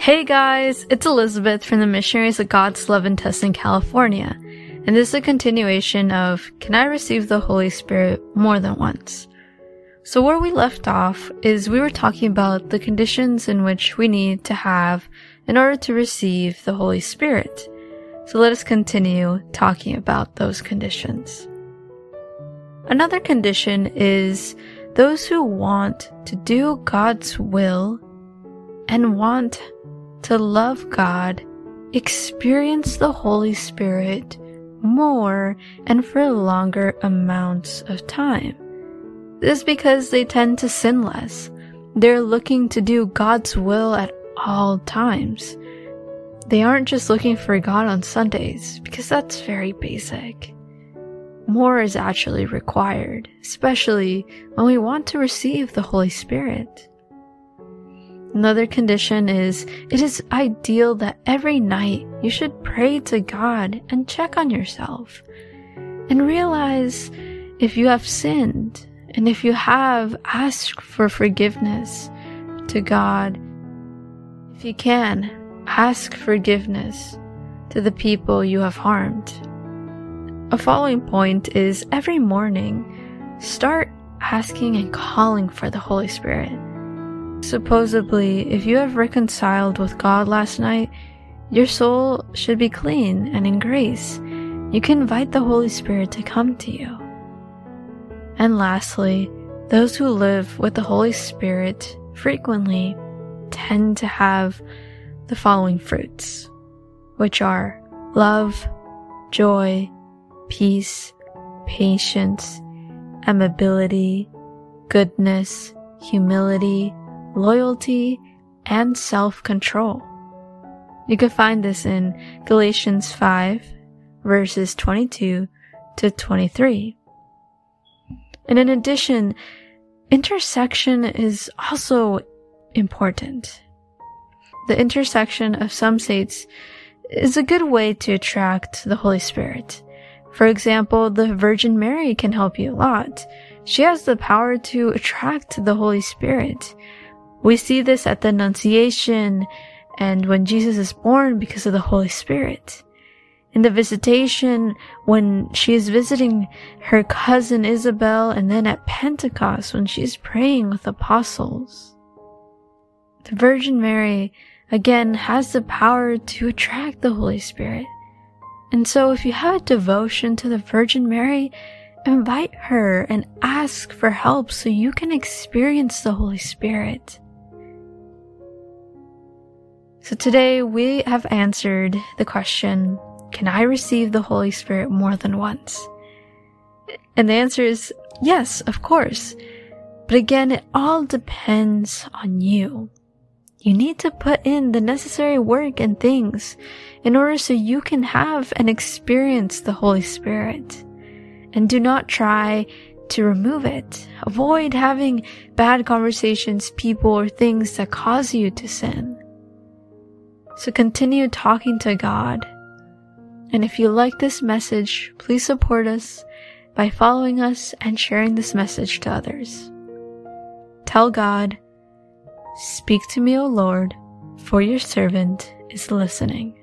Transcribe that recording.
Hey guys, it's Elizabeth from the Missionaries of God's Love in Tustin, California, and this is a continuation of Can I Receive the Holy Spirit More Than Once? So, where we left off is we were talking about the conditions in which we need to have in order to receive the Holy Spirit. So, let us continue talking about those conditions. Another condition is those who want to do God's will and want to love God, experience the Holy Spirit more and for longer amounts of time. This is because they tend to sin less. They're looking to do God's will at all times. They aren't just looking for God on Sundays, because that's very basic. More is actually required, especially when we want to receive the Holy Spirit. Another condition is it is ideal that every night you should pray to God and check on yourself and realize if you have sinned and if you have, ask for forgiveness to God. If you can, ask forgiveness to the people you have harmed. A following point is every morning, start asking and calling for the Holy Spirit. Supposedly, if you have reconciled with God last night, your soul should be clean and in grace. You can invite the Holy Spirit to come to you. And lastly, those who live with the Holy Spirit frequently tend to have the following fruits, which are love, joy, peace, patience, amability, goodness, humility, loyalty, and self control. You can find this in Galatians 5, verses 22 to 23. And in addition, intercession is also important. The intercession of some saints is a good way to attract the Holy Spirit. For example, the Virgin Mary can help you a lot. She has the power to attract the Holy Spirit. We see this at the Annunciation and when Jesus is born because of the Holy Spirit. In the visitation, when she is visiting her cousin Isabel, and then at Pentecost when she's praying with apostles. The Virgin Mary, again, has the power to attract the Holy Spirit. And so if you have a devotion to the Virgin Mary, invite her and ask for help so you can experience the Holy Spirit. So today we have answered the question, can I receive the Holy Spirit more than once? And the answer is yes, of course. But again, it all depends on you. You need to put in the necessary work and things in order so you can have and experience the Holy Spirit. And do not try to remove it. Avoid having bad conversations, people, or things that cause you to sin. So continue talking to God. And if you like this message, please support us by following us and sharing this message to others. Tell God, Speak to me, O Lord, for your servant is listening.